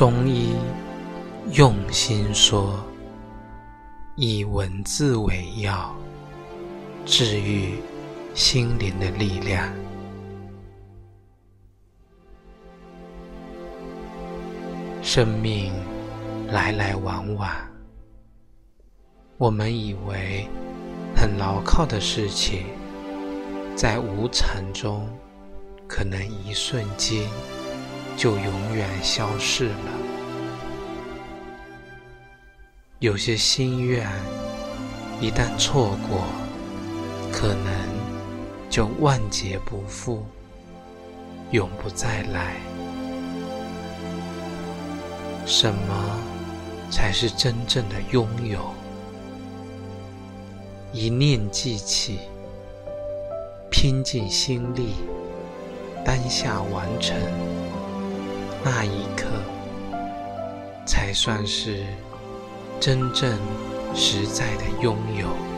中医用心说，以文字为药，治愈心灵的力量。生命来来往往，我们以为很牢靠的事情，在无常中，可能一瞬间就永远消逝了。有些心愿一旦错过，可能就万劫不复，永不再来。什么才是真正的拥有？一念记起，拼尽心力，当下完成，那一刻才算是真正实在的拥有。